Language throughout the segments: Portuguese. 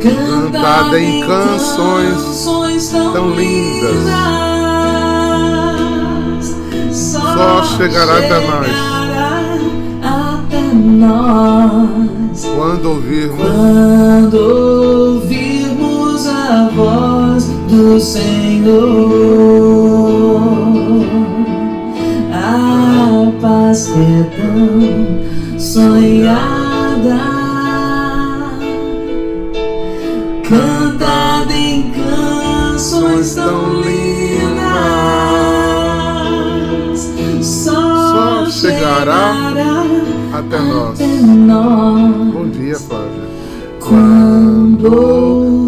Cantada em canções tão lindas, só chegará até nós. Quando ouvirmos, quando ouvirmos a voz do Senhor. A paz que é tão sonhada, cantada em canções tão lindas, só, Só chegará chegará até nós. nós. Bom dia, Flávia. Quando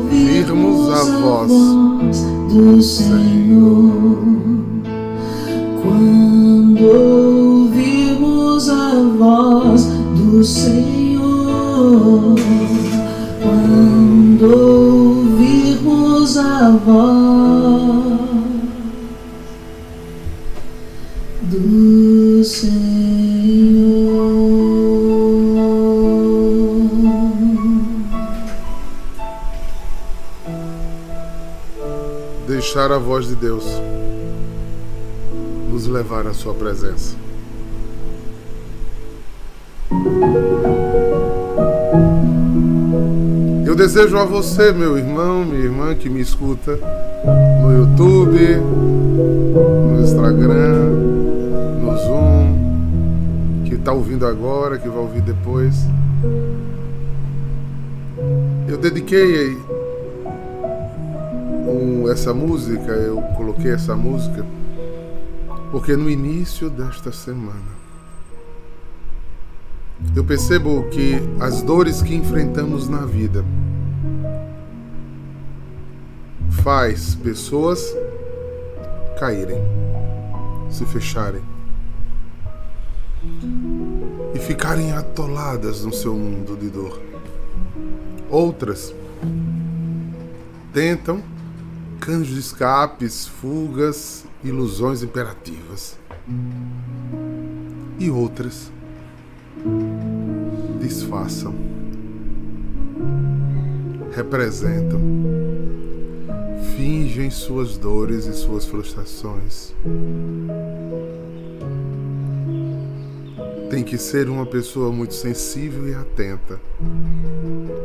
ouvirmos a voz do Senhor, Senhor, quando ouvirmos a voz do Senhor. Deixar a voz de Deus nos levar à Sua presença. Desejo a você, meu irmão, minha irmã que me escuta no YouTube, no Instagram, no Zoom, que está ouvindo agora, que vai ouvir depois. Eu dediquei essa música, eu coloquei essa música, porque no início desta semana eu percebo que as dores que enfrentamos na vida faz pessoas caírem, se fecharem e ficarem atoladas no seu mundo de dor. Outras tentam canos de escapes, fugas, ilusões imperativas. E outras disfarçam, representam, fingem suas dores e suas frustrações. Tem que ser uma pessoa muito sensível e atenta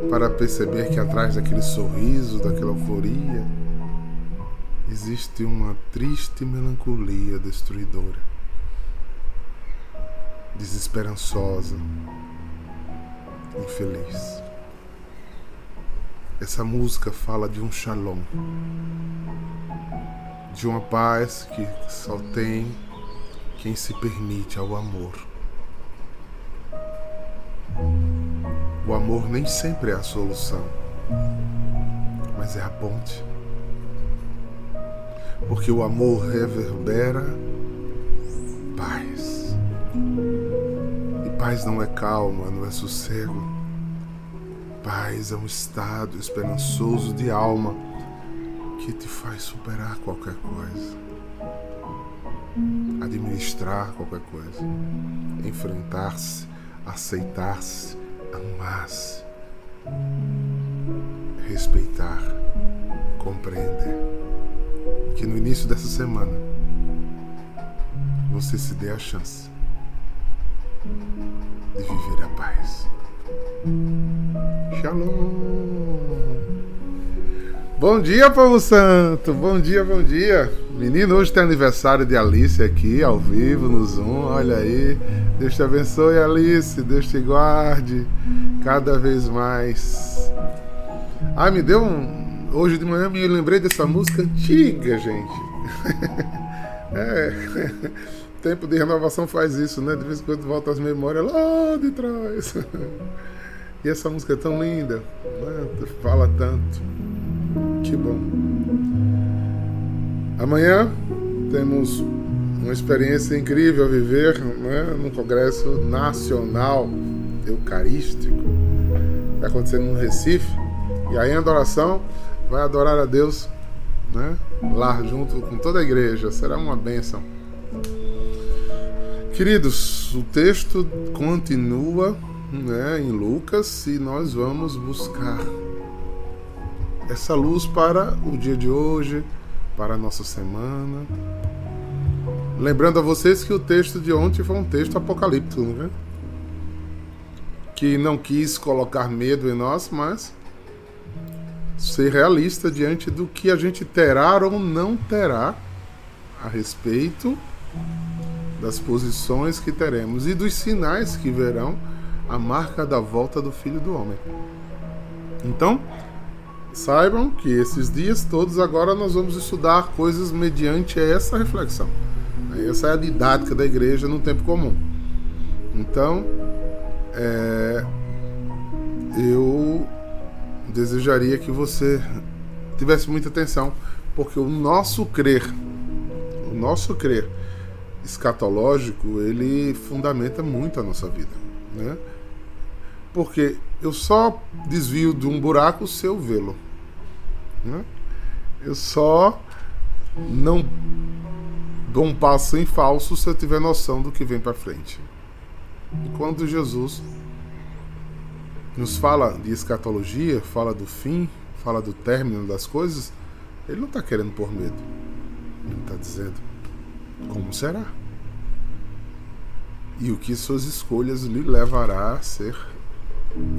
para perceber que atrás daquele sorriso, daquela euforia, existe uma triste melancolia destruidora, desesperançosa, infeliz. Essa música fala de um shalom, de uma paz que só tem quem se permite ao amor. O amor nem sempre é a solução, mas é a ponte. Porque o amor reverbera paz. E paz não é calma, não é sossego. Paz é um estado esperançoso de alma que te faz superar qualquer coisa, administrar qualquer coisa, enfrentar-se, aceitar-se, amar-se, respeitar, compreender. Que no início dessa semana você se dê a chance de viver a paz. Shalom! Bom dia, povo santo! Bom dia, bom dia! Menino, hoje tem aniversário de Alice aqui, ao vivo, no Zoom. Olha aí. Deus te abençoe, Alice. Deus te guarde cada vez mais. Ah, me deu um. Hoje de manhã me lembrei dessa música antiga, gente. é. Tempo de renovação faz isso, né? De vez em quando volta as memórias lá de trás. E essa música é tão linda, né? fala tanto. Que bom. Amanhã temos uma experiência incrível a viver né? no Congresso Nacional Eucarístico. Está acontecendo no Recife. E aí a adoração vai adorar a Deus né? lá junto com toda a igreja. Será uma bênção. Queridos, o texto continua né, em Lucas e nós vamos buscar essa luz para o dia de hoje, para a nossa semana. Lembrando a vocês que o texto de ontem foi um texto apocalíptico, né? que não quis colocar medo em nós, mas ser realista diante do que a gente terá ou não terá a respeito das posições que teremos e dos sinais que verão a marca da volta do Filho do Homem. Então, saibam que esses dias todos agora nós vamos estudar coisas mediante essa reflexão. Essa é a didática da igreja no tempo comum. Então, é, eu desejaria que você tivesse muita atenção, porque o nosso crer, o nosso crer escatológico, ele fundamenta muito a nossa vida, né? Porque eu só desvio de um buraco se eu vê-lo, né? Eu só não dou um passo em falso se eu tiver noção do que vem para frente. E quando Jesus nos fala de escatologia, fala do fim, fala do término das coisas, ele não está querendo pôr medo. Ele está dizendo como será. E o que suas escolhas lhe levará a ser,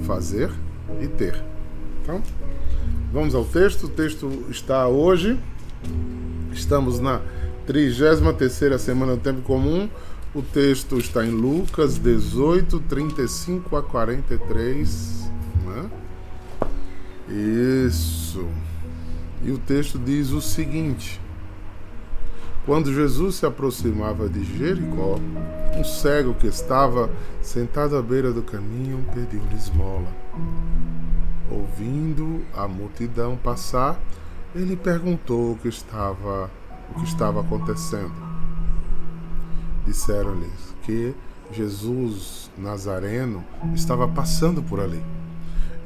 fazer e ter. Então, vamos ao texto. O texto está hoje. Estamos na 33 semana do tempo comum. O texto está em Lucas 18, 35 a 43. Né? Isso. E o texto diz o seguinte: Quando Jesus se aproximava de Jericó, um cego que estava sentado à beira do caminho pediu-lhe esmola. Ouvindo a multidão passar, ele perguntou o que estava, o que estava acontecendo disseram-lhes que Jesus Nazareno estava passando por ali.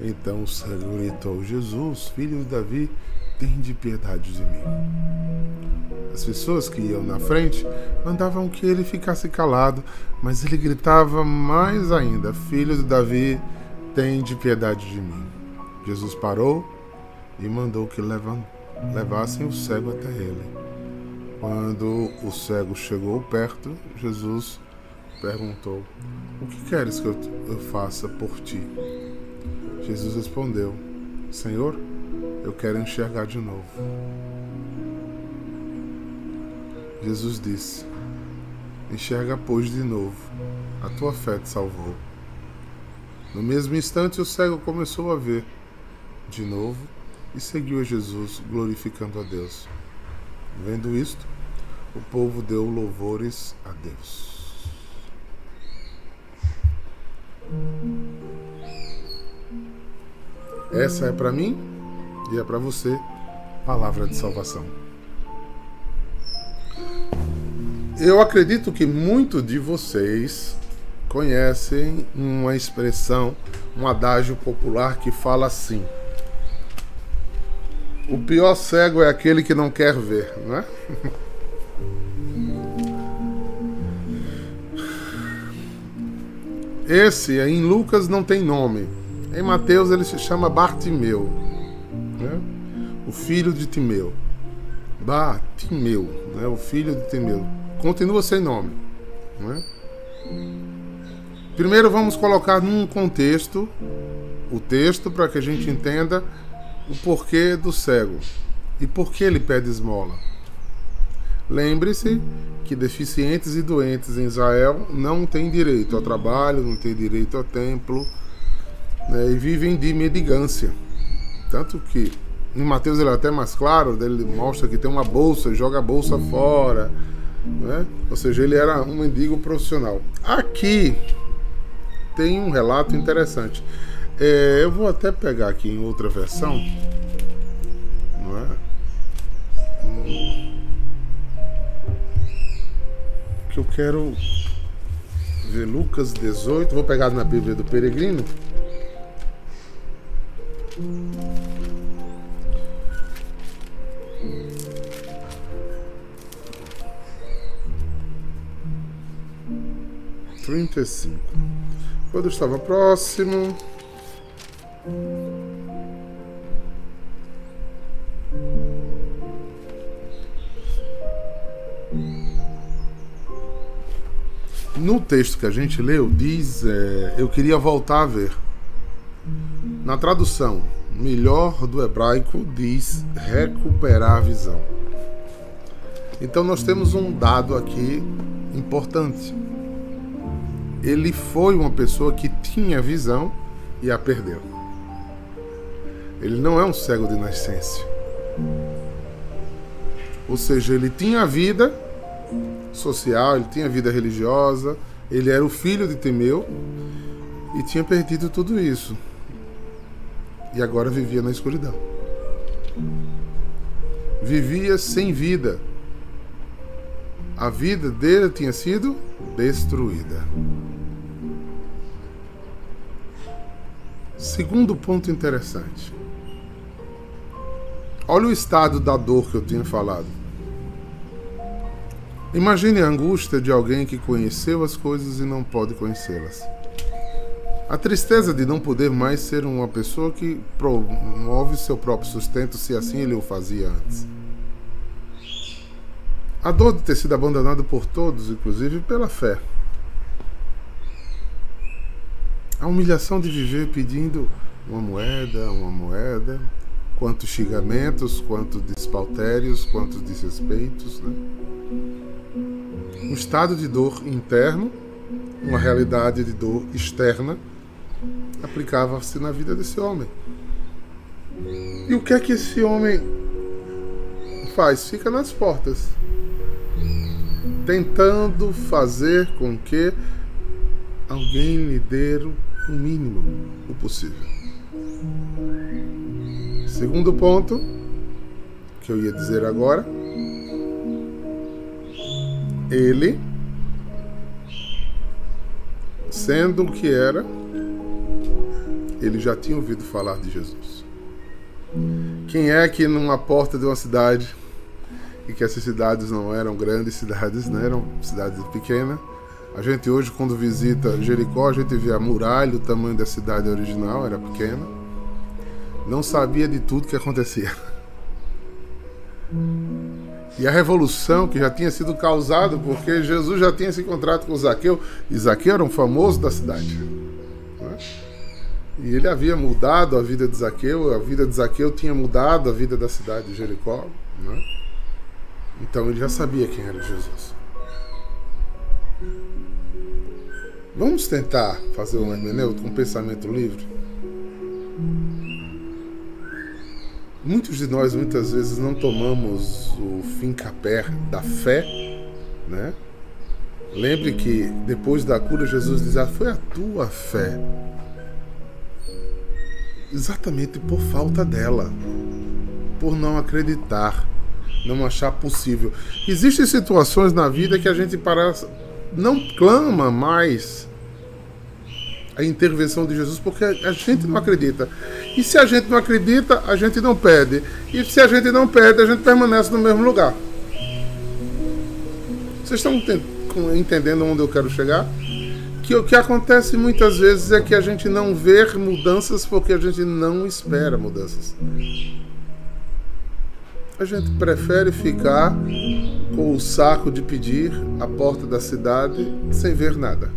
Então o cego gritou: Jesus, filho de Davi, tem de piedade de mim. As pessoas que iam na frente mandavam que ele ficasse calado, mas ele gritava mais ainda: Filho de Davi, tem de piedade de mim. Jesus parou e mandou que levassem o cego até ele. Quando o cego chegou perto, Jesus perguntou: O que queres que eu faça por ti? Jesus respondeu: Senhor, eu quero enxergar de novo. Jesus disse: Enxerga, pois, de novo. A tua fé te salvou. No mesmo instante, o cego começou a ver de novo e seguiu a Jesus, glorificando a Deus. Vendo isto, o povo deu louvores a Deus. Essa é para mim e é para você palavra de salvação. Eu acredito que muitos de vocês conhecem uma expressão, um adágio popular que fala assim: o pior cego é aquele que não quer ver, não é? Esse em Lucas não tem nome. Em Mateus ele se chama Bartimeu, né? o filho de Timeu. Bartimeu, né? o filho de Timeu. Continua sem nome. Né? Primeiro vamos colocar num contexto o texto para que a gente entenda o porquê do cego e por que ele pede esmola. Lembre-se que deficientes e doentes em Israel não têm direito ao trabalho, não têm direito ao templo né, e vivem de medigância. Tanto que em Mateus ele é até mais claro, ele mostra que tem uma bolsa, joga a bolsa fora. Né? Ou seja, ele era um mendigo profissional. Aqui tem um relato interessante. É, eu vou até pegar aqui em outra versão. Não é? Que eu quero ver Lucas 18. Vou pegar na Bíblia do Peregrino. 35. Quando eu estava próximo. No texto que a gente leu, diz: é, Eu queria voltar a ver. Na tradução melhor do hebraico, diz recuperar a visão. Então nós temos um dado aqui importante. Ele foi uma pessoa que tinha visão e a perdeu. Ele não é um cego de nascença. Ou seja, ele tinha vida social, ele tinha vida religiosa, ele era o filho de Temeu e tinha perdido tudo isso. E agora vivia na escuridão. Vivia sem vida. A vida dele tinha sido destruída. Segundo ponto interessante. Olha o estado da dor que eu tinha falado. Imagine a angústia de alguém que conheceu as coisas e não pode conhecê-las. A tristeza de não poder mais ser uma pessoa que promove seu próprio sustento, se assim ele o fazia antes. A dor de ter sido abandonado por todos, inclusive pela fé. A humilhação de viver pedindo uma moeda, uma moeda, quantos xingamentos, quantos despautérios, quantos desrespeitos. Né? um estado de dor interno, uma realidade de dor externa, aplicava-se na vida desse homem. E o que é que esse homem faz? Fica nas portas, tentando fazer com que alguém lhe dê o mínimo o possível. Segundo ponto, que eu ia dizer agora, ele, sendo o que era, ele já tinha ouvido falar de Jesus. Quem é que numa porta de uma cidade, e que essas cidades não eram grandes cidades, né? eram cidades pequenas, a gente hoje, quando visita Jericó, a gente vê a muralha, o tamanho da cidade original, era pequena. Não sabia de tudo que acontecia. E a revolução que já tinha sido causada porque Jesus já tinha se encontrado com Zaqueu, e Zaqueu era um famoso da cidade. E ele havia mudado a vida de Zaqueu, a vida de Zaqueu tinha mudado a vida da cidade de Jericó. Né? Então ele já sabia quem era Jesus. Vamos tentar fazer um hermenêutico, um pensamento livre? Muitos de nós muitas vezes não tomamos o fim capé da fé, né? Lembre que depois da cura Jesus diz: ah, "Foi a tua fé". Exatamente por falta dela, por não acreditar, não achar possível. Existem situações na vida que a gente parece não clama mais a intervenção de Jesus porque a gente não acredita. E se a gente não acredita, a gente não pede. E se a gente não pede, a gente permanece no mesmo lugar. Vocês estão entendendo onde eu quero chegar? Que o que acontece muitas vezes é que a gente não vê mudanças porque a gente não espera mudanças. A gente prefere ficar com o saco de pedir à porta da cidade sem ver nada.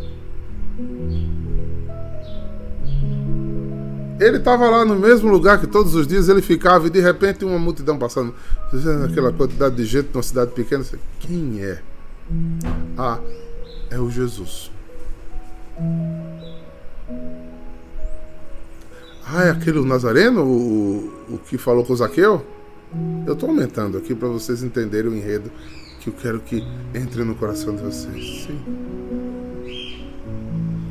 Ele estava lá no mesmo lugar que todos os dias ele ficava e de repente uma multidão passando. Aquela quantidade de gente numa cidade pequena. Quem é? Ah, é o Jesus. Ah, é aquele Nazareno, o, o que falou com o Zaqueu? Eu estou aumentando aqui para vocês entenderem o enredo que eu quero que entre no coração de vocês. Sim.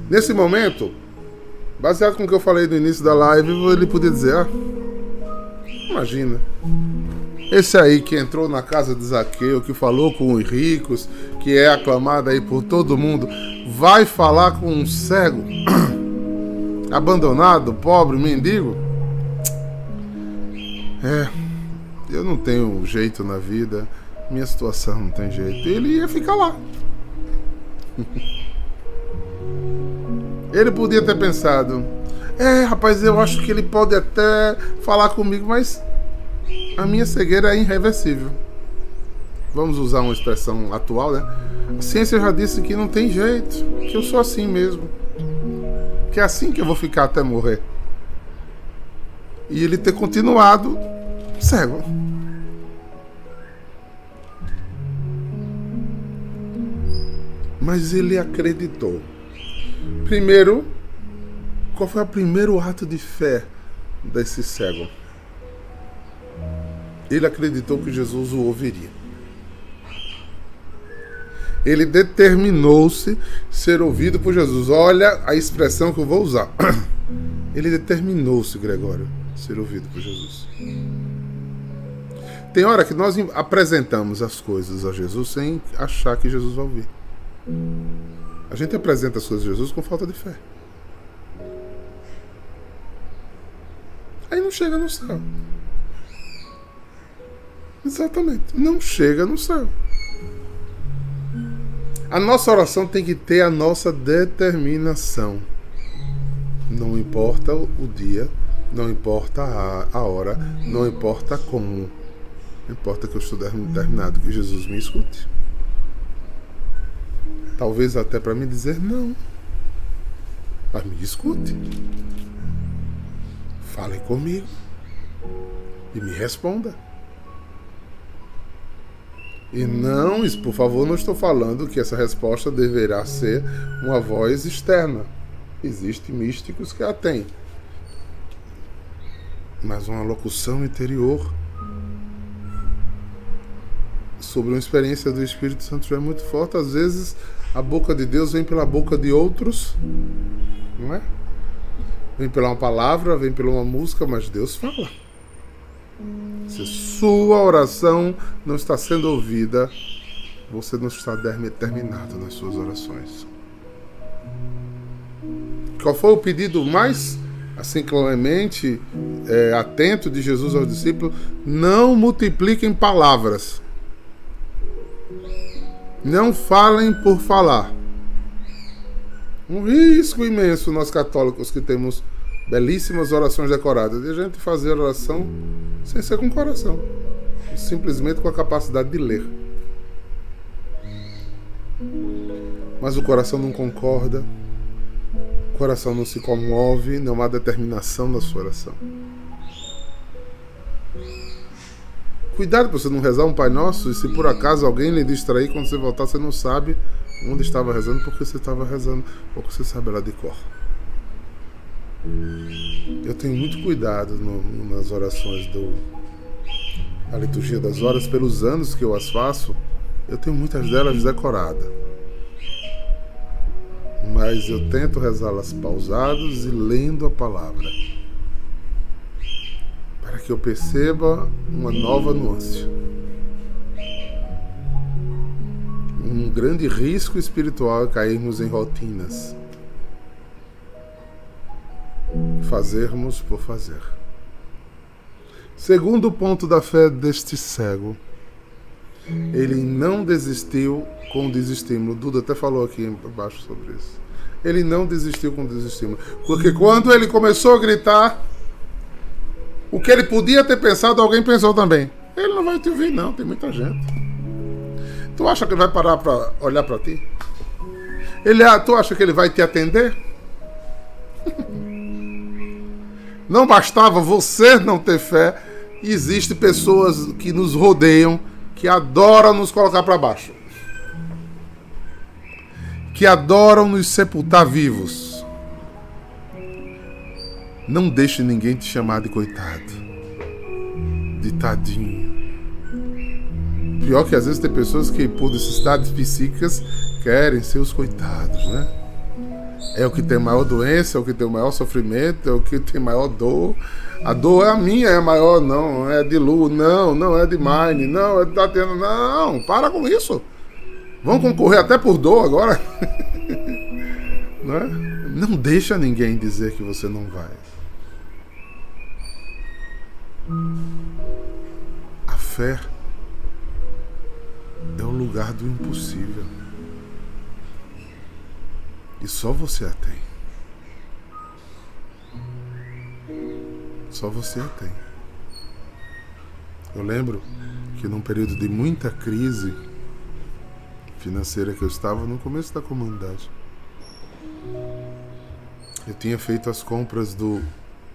Nesse momento, Baseado com o que eu falei no início da live, ele podia dizer: ah, imagina. Esse aí que entrou na casa de Zaqueu, que falou com os ricos, que é aclamado aí por todo mundo, vai falar com um cego, abandonado, pobre, mendigo? É, eu não tenho jeito na vida, minha situação não tem jeito. Ele ia ficar lá. Ele podia ter pensado: é, rapaz, eu acho que ele pode até falar comigo, mas a minha cegueira é irreversível. Vamos usar uma expressão atual, né? A ciência já disse que não tem jeito, que eu sou assim mesmo. Que é assim que eu vou ficar até morrer. E ele ter continuado cego. Mas ele acreditou. Primeiro, qual foi o primeiro ato de fé desse cego? Ele acreditou que Jesus o ouviria. Ele determinou-se ser ouvido por Jesus. Olha a expressão que eu vou usar. Ele determinou-se, Gregório, ser ouvido por Jesus. Tem hora que nós apresentamos as coisas a Jesus sem achar que Jesus vai ouvir. A gente apresenta as coisas a Jesus com falta de fé. Aí não chega no céu. Exatamente. Não chega no céu. A nossa oração tem que ter a nossa determinação. Não importa o dia, não importa a, hora, não importa como. Não importa que eu estou determinado que Jesus me escute. Talvez até para me dizer não. Mas me escute. Fale comigo. E me responda. E não, por favor, não estou falando que essa resposta deverá ser uma voz externa. Existem místicos que a têm. Mas uma locução interior sobre uma experiência do Espírito Santo é muito forte. Às vezes a boca de Deus vem pela boca de outros, não é? Vem pela uma palavra, vem pela uma música, mas Deus fala. Se sua oração não está sendo ouvida, você não está determinado nas suas orações. Qual foi o pedido mais assim clemente, é, atento de Jesus aos discípulos? Não multipliquem palavras. Não falem por falar. Um risco imenso nós católicos que temos belíssimas orações decoradas. E a gente fazer oração sem ser com o coração, simplesmente com a capacidade de ler. Mas o coração não concorda, o coração não se comove, não há determinação na sua oração. Cuidado para você não rezar um Pai Nosso e se por acaso alguém lhe distrair, quando você voltar, você não sabe onde estava rezando, porque você estava rezando, ou que você sabe lá de cor. Eu tenho muito cuidado no, nas orações do a liturgia das horas pelos anos que eu as faço. Eu tenho muitas delas decoradas. Mas eu tento rezá-las pausadas e lendo a palavra. Para que eu perceba uma nova nuance. Um grande risco espiritual é cairmos em rotinas fazermos por fazer. Segundo ponto da fé deste cego, ele não desistiu com o desestímulo. Duda até falou aqui embaixo sobre isso. Ele não desistiu com o desestímulo. Porque quando ele começou a gritar, o que ele podia ter pensado, alguém pensou também. Ele não vai te ouvir, não, tem muita gente. Tu acha que ele vai parar para olhar para ti? Ele, tu acha que ele vai te atender? Não bastava você não ter fé, existem pessoas que nos rodeiam que adoram nos colocar para baixo. Que adoram nos sepultar vivos. Não deixe ninguém te chamar de coitado, de tadinho. Pior que às vezes tem pessoas que, por necessidades psíquicas, querem ser os coitados, né? É o que tem maior doença, é o que tem maior sofrimento, é o que tem maior dor. A dor é a minha, é maior, não, é de Lu, não, não é de Mine, não, é de Tatiana, não, para com isso. Vamos concorrer até por dor agora. não, é? não deixa ninguém dizer que você não vai. A fé é o lugar do impossível. E só você a tem. Só você a tem. Eu lembro que num período de muita crise financeira que eu estava no começo da comunidade, eu tinha feito as compras do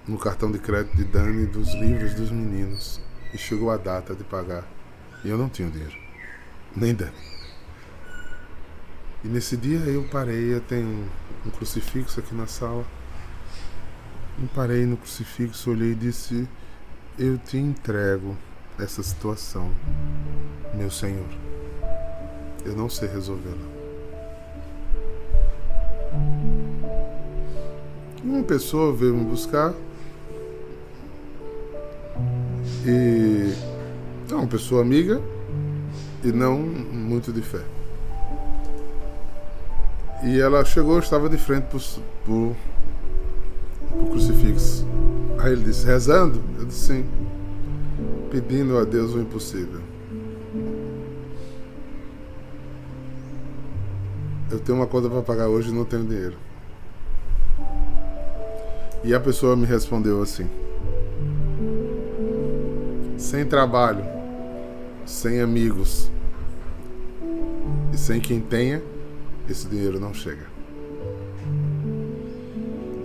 no cartão de crédito de Dani dos livros dos meninos e chegou a data de pagar e eu não tinha dinheiro, nem Dani. E nesse dia eu parei, eu tenho um crucifixo aqui na sala. Eu parei no crucifixo, olhei e disse: Eu te entrego essa situação, meu Senhor. Eu não sei resolvê-la. Uma pessoa veio me buscar e é uma pessoa amiga e não muito de fé. E ela chegou, estava de frente para o crucifixo. Aí ele disse, rezando? Eu disse sim. Pedindo a Deus o impossível. Eu tenho uma conta para pagar hoje e não tenho dinheiro. E a pessoa me respondeu assim: sem trabalho, sem amigos e sem quem tenha, esse dinheiro não chega.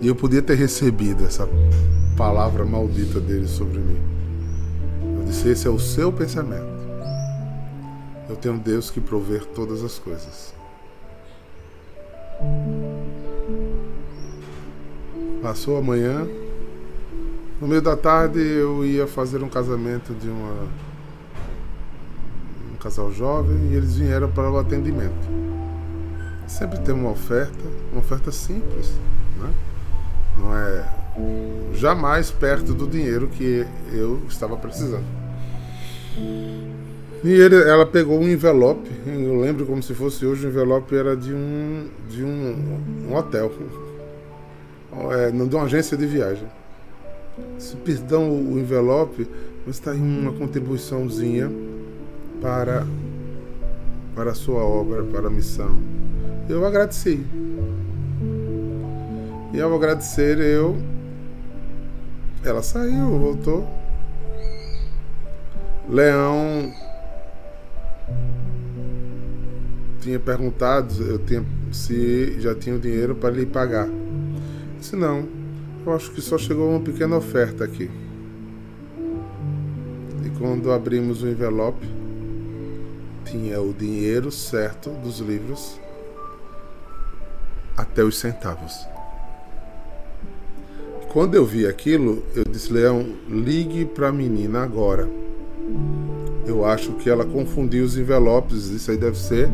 E eu podia ter recebido essa palavra maldita dele sobre mim. Eu disse: esse é o seu pensamento. Eu tenho Deus que prover todas as coisas. Passou amanhã. No meio da tarde eu ia fazer um casamento de uma um casal jovem e eles vieram para o atendimento sempre tem uma oferta, uma oferta simples, né? não é jamais perto do dinheiro que eu estava precisando. E ele, ela pegou um envelope, eu lembro como se fosse hoje, o envelope era de um, de um, um hotel, é, de uma agência de viagem. Se perdão o envelope, mas está aí uma contribuiçãozinha para, para a sua obra, para a missão eu agradeci. E ao agradecer, eu. Ela saiu, voltou. Leão tinha perguntado eu tinha, se já tinha o dinheiro para lhe pagar. Disse não, eu acho que só chegou uma pequena oferta aqui. E quando abrimos o envelope, tinha o dinheiro certo dos livros até os centavos. Quando eu vi aquilo, eu disse: Leão, ligue para a menina agora. Eu acho que ela confundiu os envelopes. Isso aí deve ser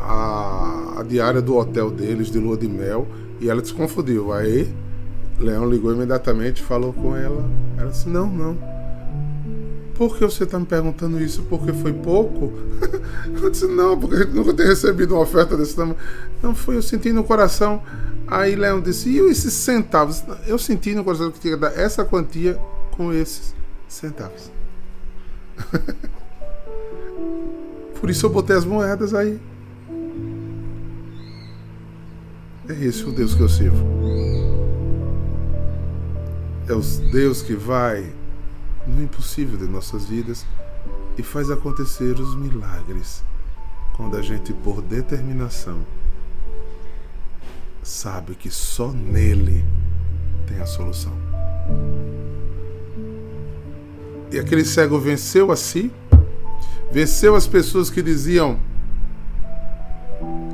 a, a diária do hotel deles, de lua de mel. E ela desconfundiu. Aí, Leão ligou imediatamente, falou com ela. Ela disse: Não, não. Por que você está me perguntando isso? Porque foi pouco? eu disse, não, porque nunca tenho recebido uma oferta desse tamanho. Não, foi, eu senti no coração. Aí Leão disse, e esses centavos? Eu senti no coração que tinha que dar essa quantia com esses centavos. Por isso eu botei as moedas aí. É esse o Deus que eu sirvo. É o Deus que vai no impossível de nossas vidas e faz acontecer os milagres quando a gente, por determinação, sabe que só nele tem a solução. E aquele cego venceu a si, venceu as pessoas que diziam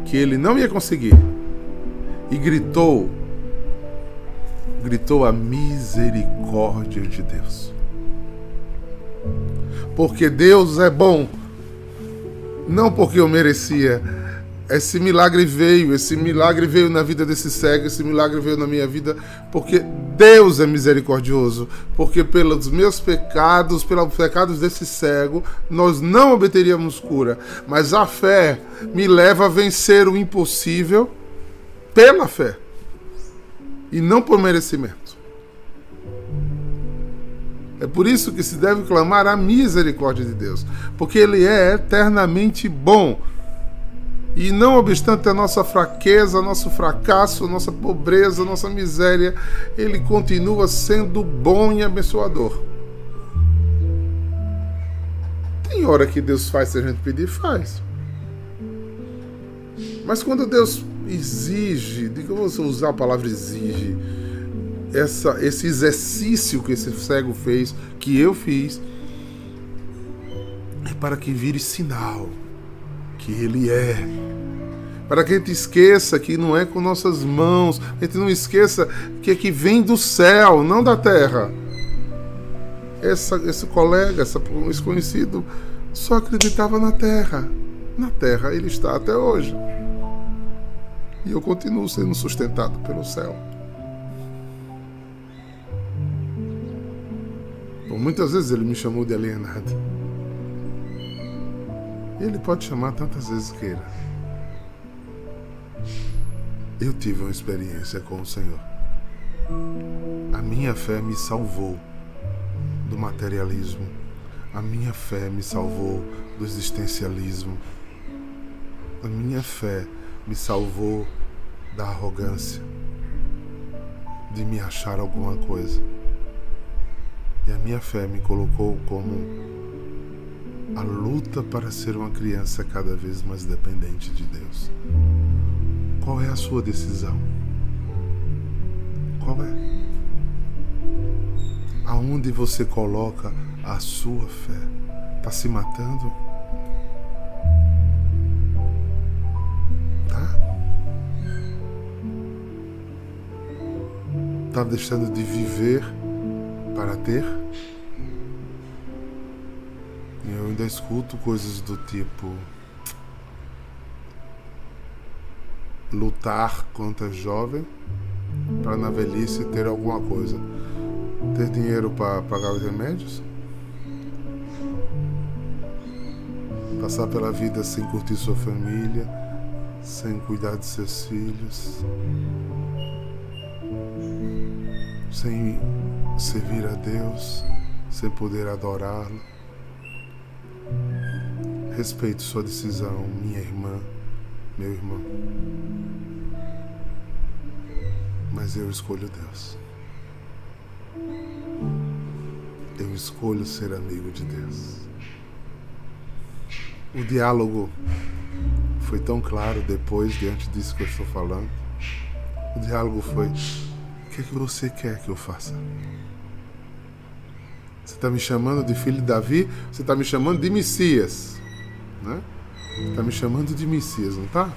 que ele não ia conseguir e gritou, gritou a misericórdia de Deus porque Deus é bom, não porque eu merecia. Esse milagre veio, esse milagre veio na vida desse cego, esse milagre veio na minha vida, porque Deus é misericordioso, porque pelos meus pecados, pelos pecados desse cego, nós não obteríamos cura, mas a fé me leva a vencer o impossível pela fé e não por merecimento. É por isso que se deve clamar a misericórdia de Deus, porque Ele é eternamente bom. E não obstante a nossa fraqueza, nosso fracasso, nossa pobreza, nossa miséria, Ele continua sendo bom e abençoador. Tem hora que Deus faz se a gente pedir, faz. Mas quando Deus exige, diga eu vou usar a palavra exige, essa, esse exercício que esse cego fez, que eu fiz, é para que vire sinal que Ele é. Para que a gente esqueça que não é com nossas mãos, a gente não esqueça que é que vem do céu, não da terra. Essa, esse colega, essa, esse conhecido, só acreditava na terra. Na terra ele está até hoje. E eu continuo sendo sustentado pelo céu. Muitas vezes ele me chamou de alienado. Ele pode chamar tantas vezes queira. Eu tive uma experiência com o Senhor. A minha fé me salvou do materialismo. A minha fé me salvou do existencialismo. A minha fé me salvou da arrogância, de me achar alguma coisa. E a minha fé me colocou como a luta para ser uma criança cada vez mais dependente de Deus. Qual é a sua decisão? Qual é? Aonde você coloca a sua fé? Está se matando? Tá? Está deixando de viver para ter? Eu ainda escuto coisas do tipo lutar é jovem para na velhice ter alguma coisa. Ter dinheiro para pagar os remédios? Passar pela vida sem curtir sua família, sem cuidar de seus filhos, sem servir a Deus, sem poder adorá-lo. Respeito sua decisão, minha irmã, meu irmão. Mas eu escolho Deus. Eu escolho ser amigo de Deus. O diálogo foi tão claro depois, diante disso que eu estou falando. O diálogo foi: que é que você quer que eu faça? Você está me chamando de filho de Davi, você está me chamando de Messias. Né? Está me chamando de Messias, não tá?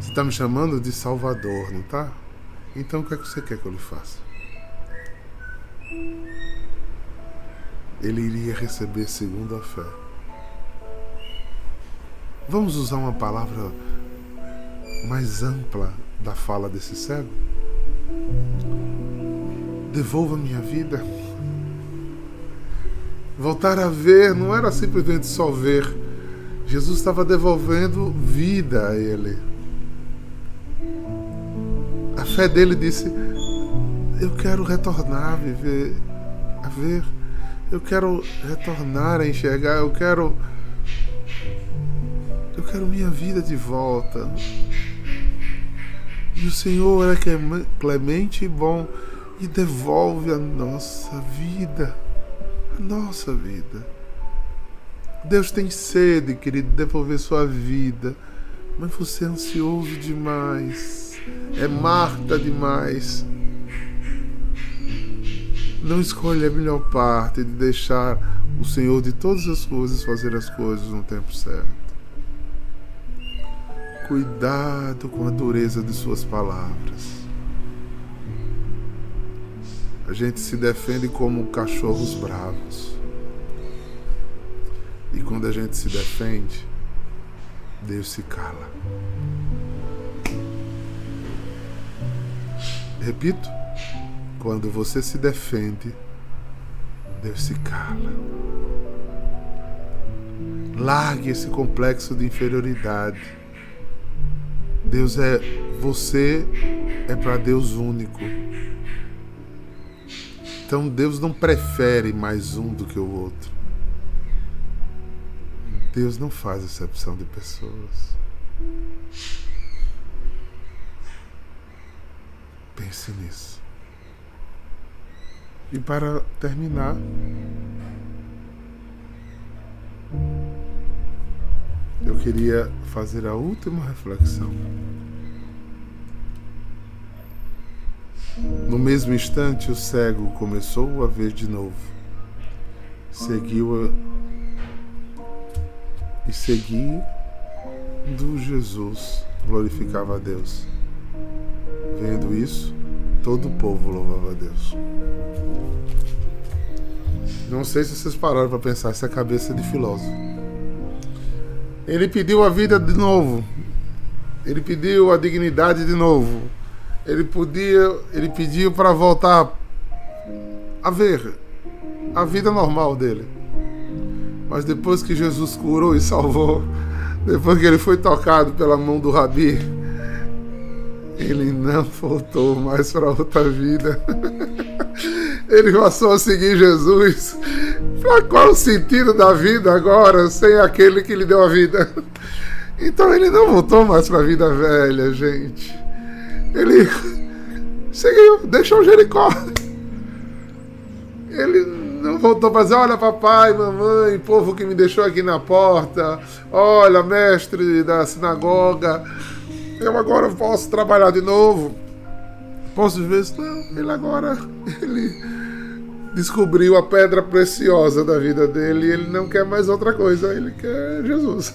Você está me chamando de Salvador, não tá? Então o que é que você quer que eu lhe faça? Ele iria receber segundo a fé. Vamos usar uma palavra mais ampla da fala desse cego? Devolva minha vida. Voltar a ver não era simplesmente só ver. Jesus estava devolvendo vida a ele. A fé dele disse: Eu quero retornar a viver, a ver. Eu quero retornar a enxergar. Eu quero. Eu quero minha vida de volta. E o Senhor é clemente e bom e devolve a nossa vida a nossa vida. Deus tem sede, querido, de devolver sua vida, mas você é ansioso demais, é Marta demais. Não escolhe a melhor parte de deixar o Senhor de todas as coisas fazer as coisas no tempo certo. Cuidado com a dureza de suas palavras. A gente se defende como cachorros bravos. E quando a gente se defende, Deus se cala. Repito, quando você se defende, Deus se cala. Largue esse complexo de inferioridade. Deus é você é para Deus único. Então Deus não prefere mais um do que o outro. Deus não faz exceção de pessoas. Pense nisso. E para terminar, eu queria fazer a última reflexão. No mesmo instante, o cego começou a ver de novo. Seguiu a... e seguindo Jesus glorificava a Deus. Vendo isso, todo o povo louvava a Deus. Não sei se vocês pararam para pensar essa cabeça de filósofo. Ele pediu a vida de novo. Ele pediu a dignidade de novo. Ele podia, ele pediu para voltar a ver a vida normal dele. Mas depois que Jesus curou e salvou, depois que ele foi tocado pela mão do Rabi, ele não voltou mais para outra vida. Ele passou a seguir Jesus. Qual o sentido da vida agora sem aquele que lhe deu a vida? Então ele não voltou mais para a vida velha, gente. Ele seguiu, deixou Jericó. Ele não voltou para dizer: olha, papai, mamãe, povo que me deixou aqui na porta, olha, mestre da sinagoga, eu agora posso trabalhar de novo. Posso ver Não, ele agora ele descobriu a pedra preciosa da vida dele e ele não quer mais outra coisa, ele quer Jesus.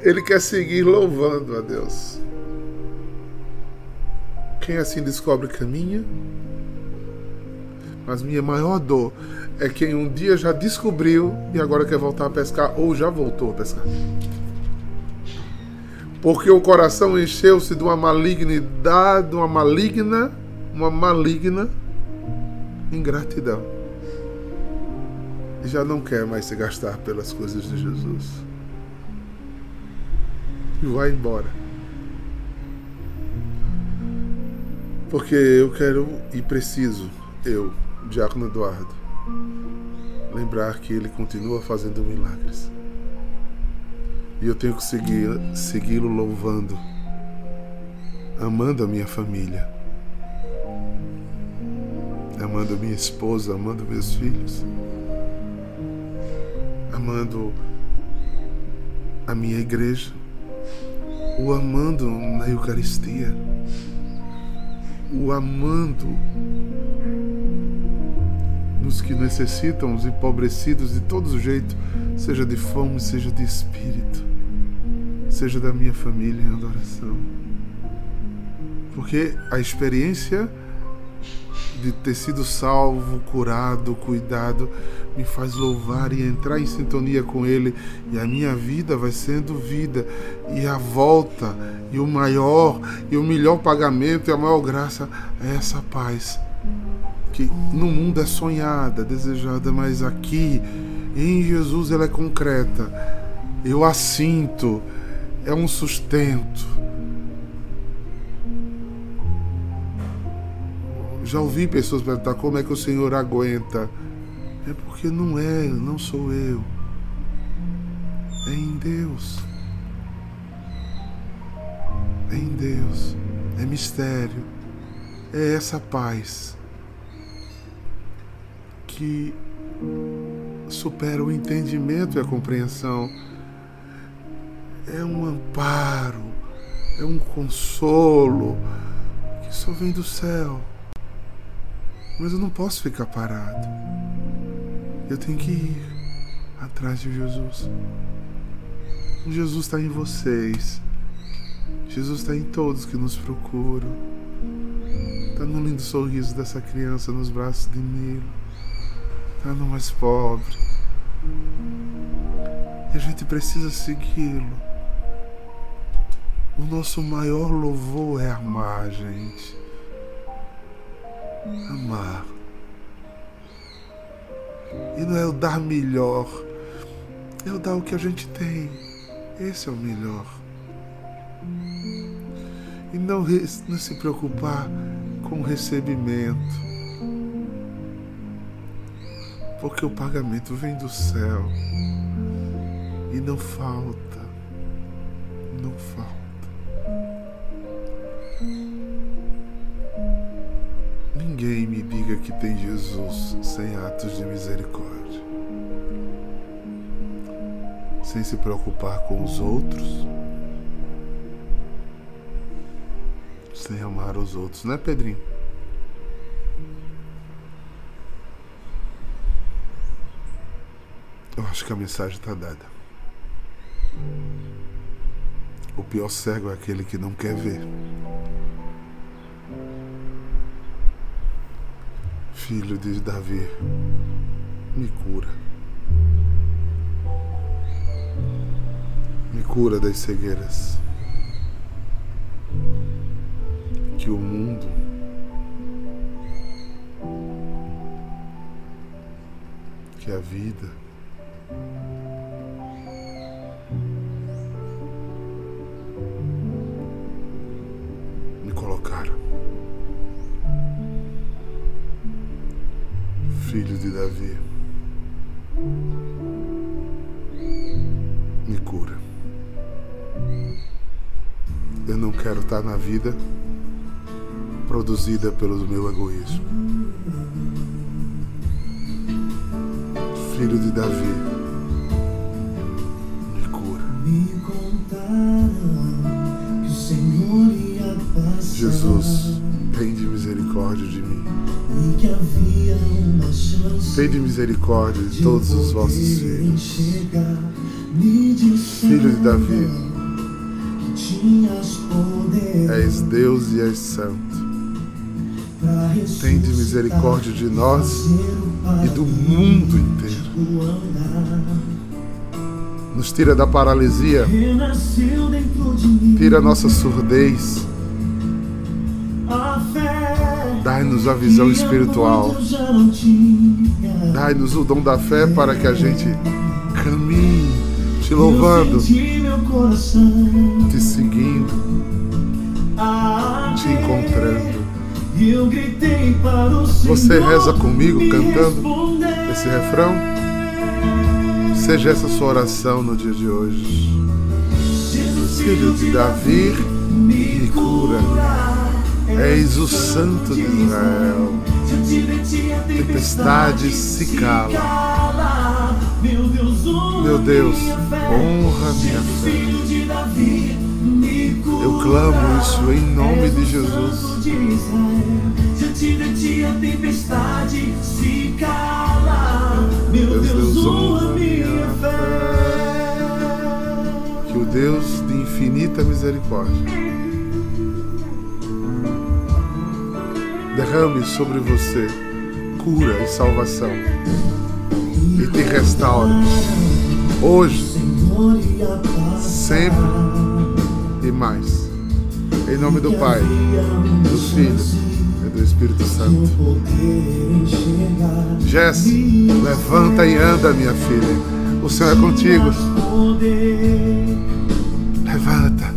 Ele quer seguir louvando a Deus. Quem assim descobre caminha, mas minha maior dor é quem um dia já descobriu e agora quer voltar a pescar ou já voltou a pescar porque o coração encheu-se de uma malignidade, uma maligna, uma maligna ingratidão. E já não quer mais se gastar pelas coisas de Jesus. E vai embora. Porque eu quero e preciso, eu, Diácono Eduardo, lembrar que ele continua fazendo milagres. E eu tenho que segui-lo louvando, amando a minha família, amando minha esposa, amando meus filhos, amando a minha igreja, o amando na Eucaristia, o amando nos que necessitam, os empobrecidos de todo jeito, seja de fome, seja de espírito seja da minha família em adoração. Porque a experiência de ter sido salvo, curado, cuidado, me faz louvar e entrar em sintonia com Ele, e a minha vida vai sendo vida, e a volta, e o maior, e o melhor pagamento, e a maior graça é essa paz, que no mundo é sonhada, desejada, mas aqui, em Jesus, ela é concreta. Eu a sinto é um sustento. Já ouvi pessoas perguntar como é que o Senhor aguenta. É porque não é, não sou eu. É em Deus. É em Deus. É mistério. É essa paz que supera o entendimento e a compreensão é um amparo, é um consolo que só vem do céu. Mas eu não posso ficar parado. Eu tenho que ir atrás de Jesus. Jesus está em vocês. Jesus está em todos que nos procuram. Está no lindo sorriso dessa criança nos braços de Nilo. Está no mais pobre. E a gente precisa segui-lo. O nosso maior louvor é amar, gente. Amar. E não é o dar melhor, é o dar o que a gente tem. Esse é o melhor. E não, não se preocupar com o recebimento. Porque o pagamento vem do céu e não falta não falta. Ninguém me diga que tem Jesus sem atos de misericórdia, sem se preocupar com os outros, sem amar os outros, né, Pedrinho? Eu acho que a mensagem está dada. O pior cego é aquele que não quer ver. Filho de Davi, me cura. Me cura das cegueiras. Que o mundo que a vida Davi, me cura. Eu não quero estar na vida produzida pelo meu egoísmo. Filho de Davi, me cura. Me contaram que o Senhor ia passar Jesus, tem de misericórdia de mim. e que havia uma chance Tem de misericórdia de todos os vossos filhos. Filho de Davi, és Deus e és santo. pra Tem de misericórdia de nós e do mundo inteiro. Nos tira da paralisia, tira a nossa surdez, dai-nos a visão espiritual, dai-nos o dom da fé para que a gente caminhe te louvando, te seguindo, te encontrando. Você reza comigo cantando esse refrão? Seja essa sua oração no dia de hoje. Jesus, Filho de Davi, me cura. És o Santo de Israel. Tempestade se cala. Meu Deus, honra minha fé. Eu clamo isso em nome de Jesus. Meu Deus, honra minha fé. Que o Deus de infinita misericórdia derrame sobre você cura e salvação e te restaure hoje, sempre e mais. Em nome do Pai, do Filho e do Espírito Santo. Jesse, levanta e anda, minha filha. O Senhor é contigo. Levanta.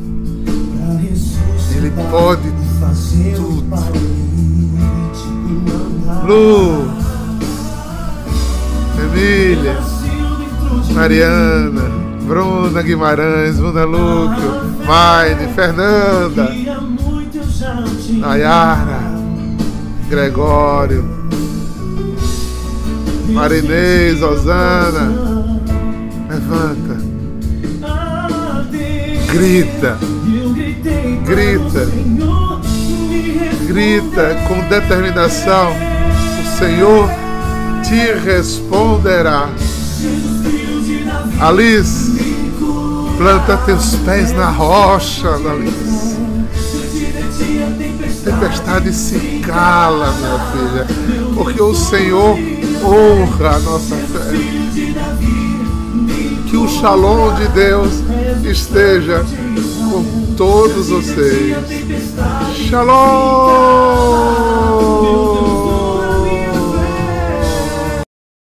Ele pode tudo. Lu, Emília, Mariana, Bruna Guimarães, Bruna Lúcio, Maine, Fernanda. Nayara, Gregório, Marinês, Osana. Levanta, grita, Grita. grita com determinação. Senhor te responderá. Alice, planta teus pés na rocha, Alice. Tempestade se cala, minha filha, porque o Senhor honra a nossa fé. Que o shalom de Deus esteja com todos vocês. Shalom!